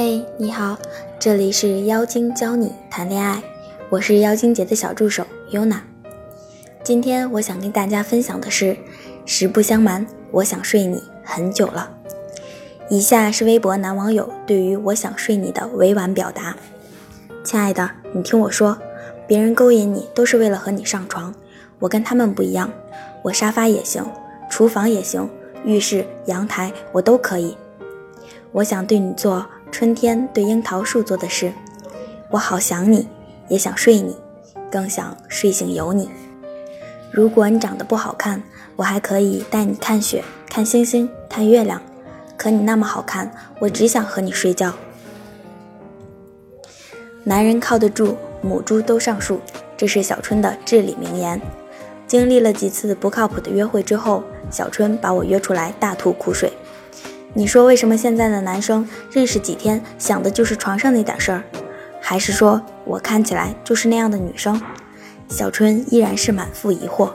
嘿，你好，这里是妖精教你谈恋爱，我是妖精姐的小助手 Yuna。今天我想跟大家分享的是，实不相瞒，我想睡你很久了。以下是微博男网友对于我想睡你的委婉表达：亲爱的，你听我说，别人勾引你都是为了和你上床，我跟他们不一样，我沙发也行，厨房也行，浴室、阳台我都可以。我想对你做。春天对樱桃树做的事，我好想你，也想睡你，更想睡醒有你。如果你长得不好看，我还可以带你看雪、看星星、看月亮。可你那么好看，我只想和你睡觉。男人靠得住，母猪都上树，这是小春的至理名言。经历了几次不靠谱的约会之后，小春把我约出来大吐苦水。你说为什么现在的男生认识几天想的就是床上那点事儿？还是说我看起来就是那样的女生？小春依然是满腹疑惑。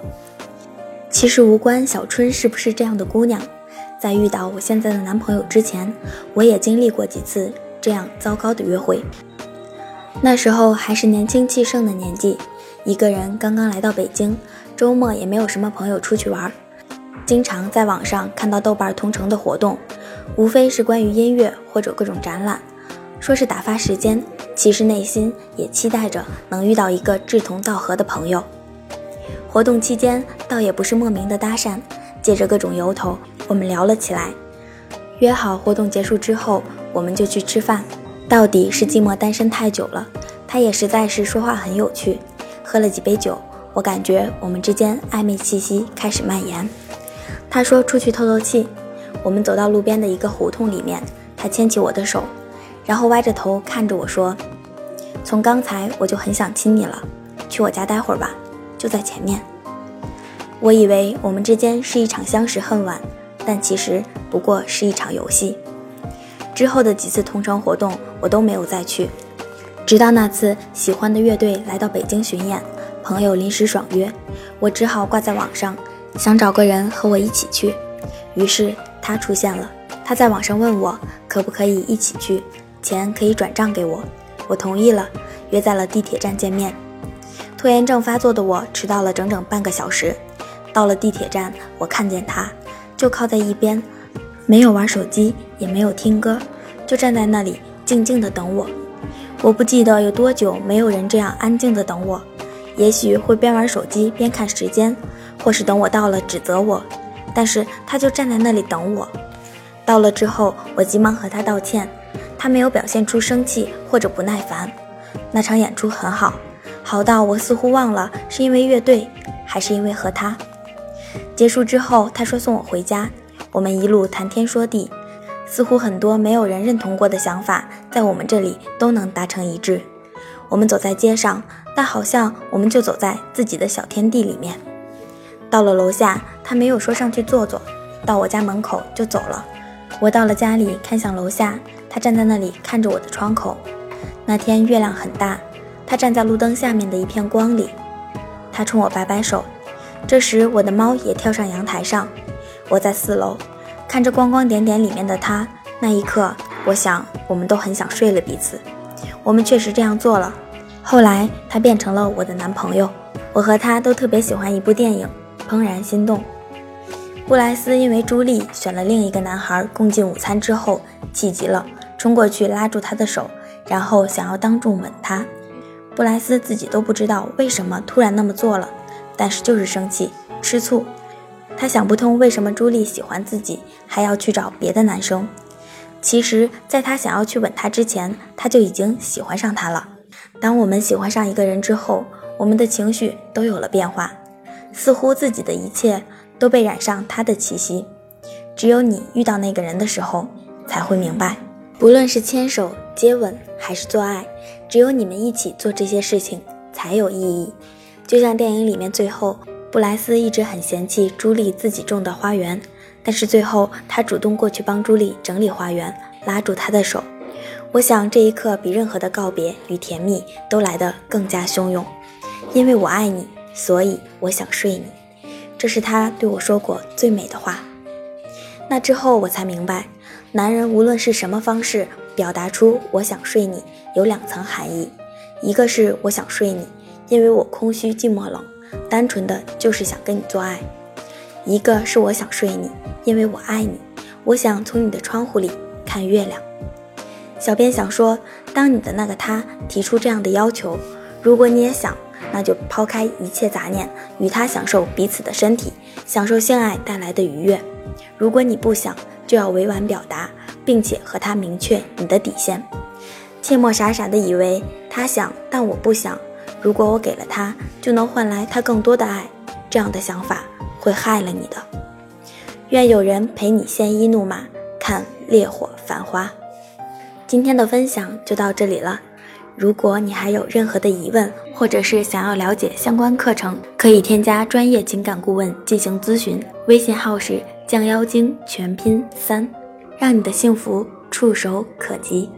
其实无关小春是不是这样的姑娘，在遇到我现在的男朋友之前，我也经历过几次这样糟糕的约会。那时候还是年轻气盛的年纪，一个人刚刚来到北京，周末也没有什么朋友出去玩，经常在网上看到豆瓣同城的活动。无非是关于音乐或者各种展览，说是打发时间，其实内心也期待着能遇到一个志同道合的朋友。活动期间倒也不是莫名的搭讪，借着各种由头，我们聊了起来。约好活动结束之后，我们就去吃饭。到底是寂寞单身太久了，他也实在是说话很有趣。喝了几杯酒，我感觉我们之间暧昧气息开始蔓延。他说出去透透气。我们走到路边的一个胡同里面，他牵起我的手，然后歪着头看着我说：“从刚才我就很想亲你了，去我家待会儿吧，就在前面。”我以为我们之间是一场相识恨晚，但其实不过是一场游戏。之后的几次同城活动我都没有再去，直到那次喜欢的乐队来到北京巡演，朋友临时爽约，我只好挂在网上，想找个人和我一起去。于是。他出现了，他在网上问我可不可以一起去，钱可以转账给我，我同意了，约在了地铁站见面。拖延症发作的我迟到了整整半个小时，到了地铁站，我看见他，就靠在一边，没有玩手机，也没有听歌，就站在那里静静的等我。我不记得有多久没有人这样安静的等我，也许会边玩手机边看时间，或是等我到了指责我。但是他就站在那里等我，到了之后，我急忙和他道歉，他没有表现出生气或者不耐烦。那场演出很好，好到我似乎忘了是因为乐队，还是因为和他。结束之后，他说送我回家，我们一路谈天说地，似乎很多没有人认同过的想法，在我们这里都能达成一致。我们走在街上，但好像我们就走在自己的小天地里面。到了楼下，他没有说上去坐坐，到我家门口就走了。我到了家里，看向楼下，他站在那里看着我的窗口。那天月亮很大，他站在路灯下面的一片光里，他冲我摆摆手。这时，我的猫也跳上阳台上。我在四楼，看着光光点点里面的他。那一刻，我想我们都很想睡了彼此。我们确实这样做了。后来，他变成了我的男朋友。我和他都特别喜欢一部电影。怦然心动，布莱斯因为朱莉选了另一个男孩共进午餐之后气急了，冲过去拉住他的手，然后想要当众吻他。布莱斯自己都不知道为什么突然那么做了，但是就是生气吃醋。他想不通为什么朱莉喜欢自己还要去找别的男生。其实，在他想要去吻她之前，他就已经喜欢上她了。当我们喜欢上一个人之后，我们的情绪都有了变化。似乎自己的一切都被染上他的气息，只有你遇到那个人的时候才会明白，不论是牵手、接吻还是做爱，只有你们一起做这些事情才有意义。就像电影里面最后，布莱斯一直很嫌弃朱莉自己种的花园，但是最后他主动过去帮朱莉整理花园，拉住她的手。我想这一刻比任何的告别与甜蜜都来得更加汹涌，因为我爱你。所以我想睡你，这是他对我说过最美的话。那之后我才明白，男人无论是什么方式表达出我想睡你有两层含义，一个是我想睡你，因为我空虚寂寞冷，单纯的就是想跟你做爱；一个是我想睡你，因为我爱你，我想从你的窗户里看月亮。小编想说，当你的那个他提出这样的要求，如果你也想，那就抛开一切杂念，与他享受彼此的身体，享受性爱带来的愉悦。如果你不想，就要委婉表达。并且和他明确你的底线，切莫傻傻的以为他想，但我不想。如果我给了他，就能换来他更多的爱，这样的想法会害了你的。愿有人陪你鲜衣怒马，看烈火繁花。今天的分享就到这里了。如果你还有任何的疑问，或者是想要了解相关课程，可以添加专业情感顾问进行咨询，微信号是降妖精全拼三。让你的幸福触手可及。